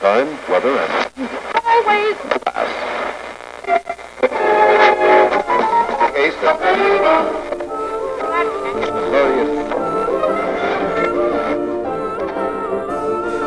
time, weather, and Highways.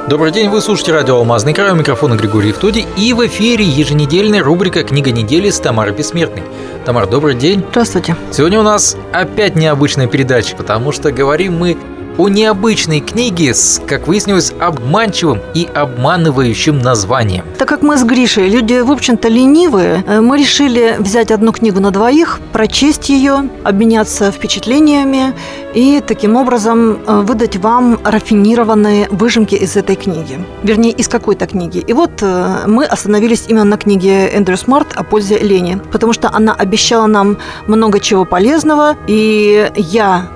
Добрый день, вы слушаете радио «Алмазный край», у микрофона Григорий Втоди, и в эфире еженедельная рубрика «Книга недели» с Тамарой Бессмертной. Тамар, добрый день. Здравствуйте. Сегодня у нас опять необычная передача, потому что говорим мы о необычной книге с, как выяснилось, обманчивым и обманывающим названием. Так как мы с Гришей люди, в общем-то, ленивые, э, мы решили взять одну книгу на двоих, прочесть ее, обменяться впечатлениями и таким образом э, выдать вам рафинированные выжимки из этой книги. Вернее, из какой-то книги. И вот э, мы остановились именно на книге Эндрю Смарт о пользе лени, потому что она обещала нам много чего полезного, и я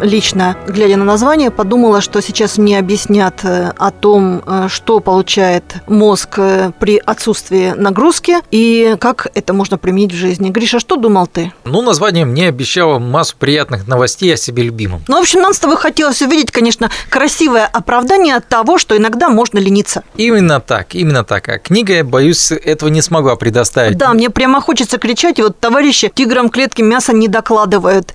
лично, глядя на название, подумала, что сейчас мне объяснят э, о том, э, что получает мозг э, при отсутствии нагрузки и как это можно применить в жизни. Гриша, что думал ты? Ну, название мне обещало массу приятных новостей о себе любимом. Ну, в общем, нам с тобой хотелось увидеть, конечно, красивое оправдание того, что иногда можно лениться. Именно так, именно так. А книга, я боюсь, этого не смогла предоставить. Да, мне прямо хочется кричать, и вот товарищи тиграм клетки мяса не докладывают.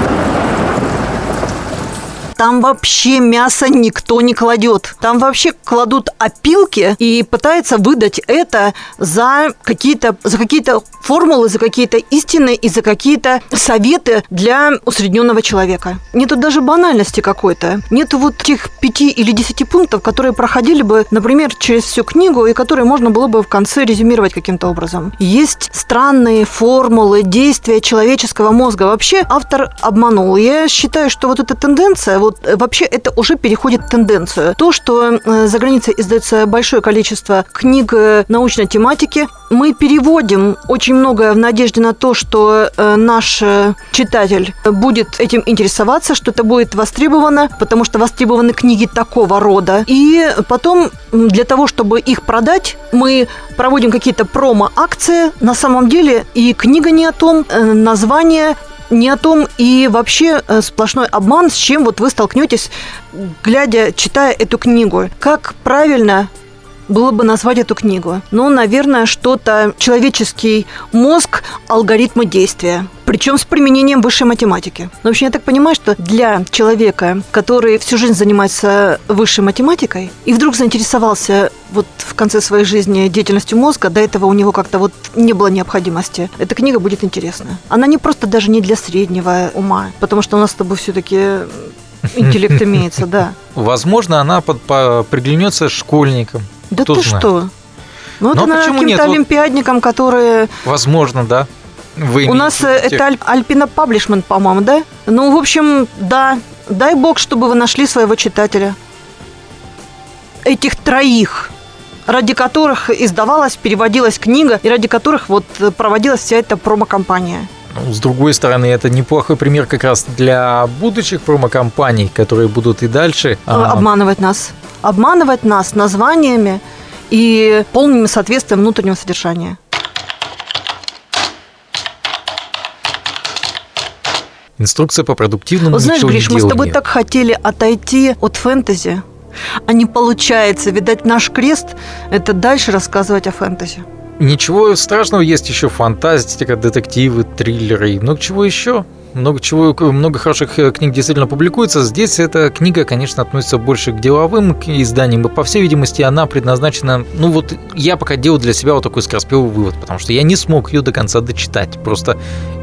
Там вообще мясо никто не кладет. Там вообще кладут опилки и пытаются выдать это за какие-то за какие-то формулы, за какие-то истины и за какие-то советы для усредненного человека. Нету даже банальности какой-то. Нету вот тех пяти или десяти пунктов, которые проходили бы, например, через всю книгу и которые можно было бы в конце резюмировать каким-то образом. Есть странные формулы действия человеческого мозга. Вообще автор обманул. Я считаю, что вот эта тенденция, вот вот э, вообще это уже переходит тенденцию. То, что э, за границей издается большое количество книг э, научной тематики, мы переводим очень многое в надежде на то, что наш читатель будет этим интересоваться, что это будет востребовано, потому что востребованы книги такого рода. И потом для того, чтобы их продать, мы проводим какие-то промо-акции. На самом деле и книга не о том, название не о том и вообще э, сплошной обман, с чем вот вы столкнетесь, глядя, читая эту книгу. Как правильно было бы назвать эту книгу? Ну, наверное, что-то человеческий мозг, алгоритмы действия. Причем с применением высшей математики. Но, в общем, я так понимаю, что для человека, который всю жизнь занимается высшей математикой, и вдруг заинтересовался вот в конце своей жизни деятельностью мозга, до этого у него как-то вот не было необходимости, эта книга будет интересна. Она не просто даже не для среднего ума, потому что у нас с тобой все-таки интеллект имеется, да. Возможно, она под, по, приглянется школьникам. Да Кто ты знает? что? Ну, Но это почему каким-то нет? Вот- олимпиадникам, которые... Возможно, да. Вы У нас э, виду это Аль- Альпина Паблишмент, по-моему, да? Ну, в общем, да. Дай бог, чтобы вы нашли своего читателя. Этих троих, ради которых издавалась, переводилась книга, и ради которых вот э, проводилась вся эта промо-компания. Ну, С другой стороны, это неплохой пример как раз для будущих промо-компаний, которые будут и дальше. а, Обманывать нас. Обманывать нас названиями и полным соответствием внутреннего содержания. Инструкция по продуктивному знаешь, Гриш, мы с тобой так хотели отойти от фэнтези, а не получается. Видать, наш крест – это дальше рассказывать о фэнтези. Ничего страшного, есть еще фантастика, детективы, триллеры и много чего еще. Много чего, много хороших э, книг действительно публикуется. Здесь эта книга, конечно, относится больше к деловым изданиям, и, по всей видимости, она предназначена... Ну вот я пока делал для себя вот такой скороспелый вывод, потому что я не смог ее до конца дочитать. Просто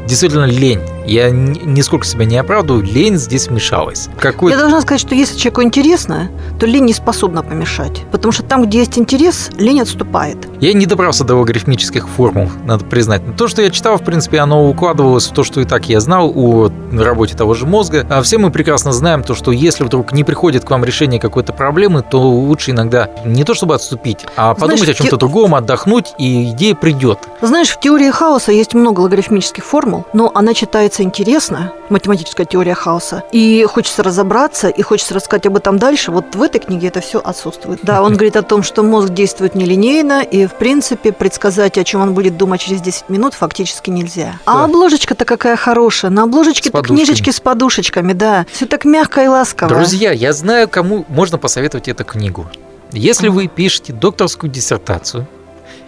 действительно лень. Я ни- нисколько себя не оправдываю, лень здесь вмешалась. Какой Я должна сказать, что если человеку интересно, то лень не способна помешать. Потому что там, где есть интерес, лень отступает. Я не добрался до логарифмических формул, надо признать. Но то, что я читал, в принципе, оно укладывалось в то, что и так я знал о работе того же мозга. А все мы прекрасно знаем то, что если вдруг не приходит к вам решение какой-то проблемы, то лучше иногда не то чтобы отступить, а подумать Знаешь, о чем-то те- другом, отдохнуть, и идея придет. Знаешь, в теории хаоса есть много логарифмических формул, но она читается интересно, математическая теория хаоса, и хочется разобраться, и хочется рассказать об этом дальше. Вот в этой книге это все отсутствует. Да, он говорит о том, что мозг действует нелинейно, и, в принципе, предсказать, о чем он будет думать через 10 минут, фактически нельзя. А обложечка-то какая хорошая. На обложечке С книжечки с подушечками, да. Все так мягко и ласково. Друзья, я знаю, кому можно посоветовать эту книгу. Если вы пишете докторскую диссертацию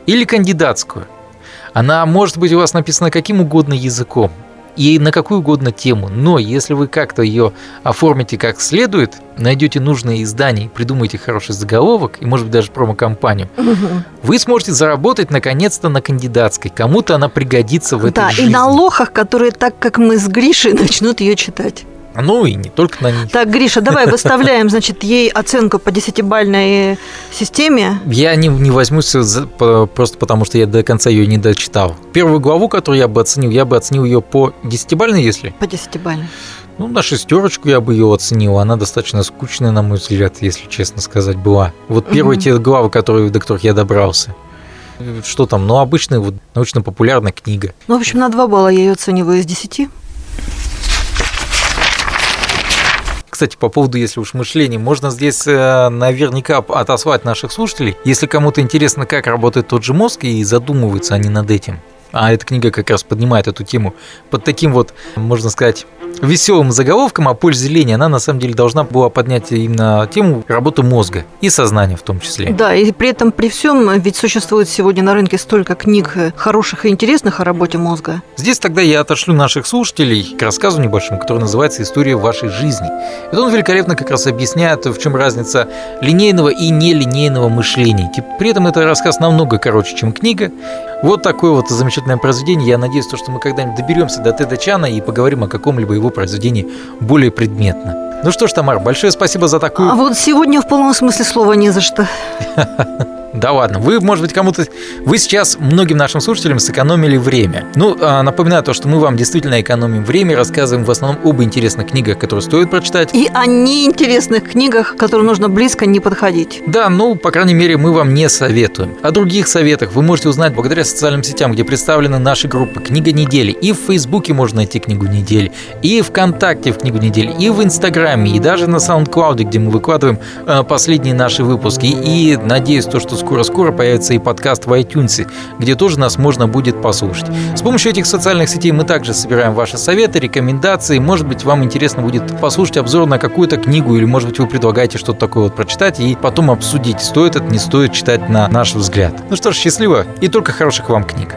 или кандидатскую, она может быть у вас написана каким угодно языком и на какую угодно тему, но если вы как-то ее оформите как следует, найдете нужное издание, придумаете хороший заголовок и, может быть, даже промо-компанию, вы сможете заработать наконец-то на кандидатской. Кому-то она пригодится в этой Да, и жизни. на лохах, которые так, как мы с Гришей, начнут ее читать. Ну и не только на них. Так, Гриша, давай выставляем, значит, ей оценку по десятибальной системе. Я не, не возьмусь за- просто потому, что я до конца ее не дочитал. Первую главу, которую я бы оценил, я бы оценил ее по десятибальной, если. По десятибальной. Ну, на шестерочку я бы ее оценил. Она достаточно скучная, на мой взгляд, если честно сказать, была. Вот первые Мгм. те главы, которые, до которых я добрался. Что там? Ну, обычная вот научно-популярная книга. Ну, в общем, на 2 балла я ее оцениваю из 10. Кстати, по поводу, если уж мышления, можно здесь э, наверняка отослать наших слушателей, если кому-то интересно, как работает тот же мозг, и задумываются они над этим. А эта книга как раз поднимает эту тему под таким вот, можно сказать, веселым заголовком о пользе зрения. Она на самом деле должна была поднять именно тему работы мозга и сознания в том числе. Да, и при этом, при всем, ведь существует сегодня на рынке столько книг хороших и интересных о работе мозга. Здесь тогда я отошлю наших слушателей к рассказу небольшому, который называется «История вашей жизни». Это он великолепно как раз объясняет, в чем разница линейного и нелинейного мышления. При этом это рассказ намного короче, чем книга. Вот такое вот замечательное произведение. Я надеюсь, то, что мы когда-нибудь доберемся до Теда Чана и поговорим о каком-либо его произведении более предметно. Ну что ж, Тамар, большое спасибо за такую... А вот сегодня в полном смысле слова не за что. Да ладно, вы, может быть, кому-то... Вы сейчас многим нашим слушателям сэкономили время. Ну, а, напоминаю то, что мы вам действительно экономим время, рассказываем в основном об интересных книгах, которые стоит прочитать. И о неинтересных книгах, к которым нужно близко не подходить. Да, ну, по крайней мере, мы вам не советуем. О других советах вы можете узнать благодаря социальным сетям, где представлены наши группы «Книга недели». И в Фейсбуке можно найти «Книгу недели», и ВКонтакте в «Книгу недели», и в Инстаграме, и даже на SoundCloud, где мы выкладываем э, последние наши выпуски. И надеюсь, то, что скоро-скоро появится и подкаст в iTunes, где тоже нас можно будет послушать. С помощью этих социальных сетей мы также собираем ваши советы, рекомендации. Может быть, вам интересно будет послушать обзор на какую-то книгу, или, может быть, вы предлагаете что-то такое вот прочитать и потом обсудить, стоит это, не стоит читать на наш взгляд. Ну что ж, счастливо и только хороших вам книг.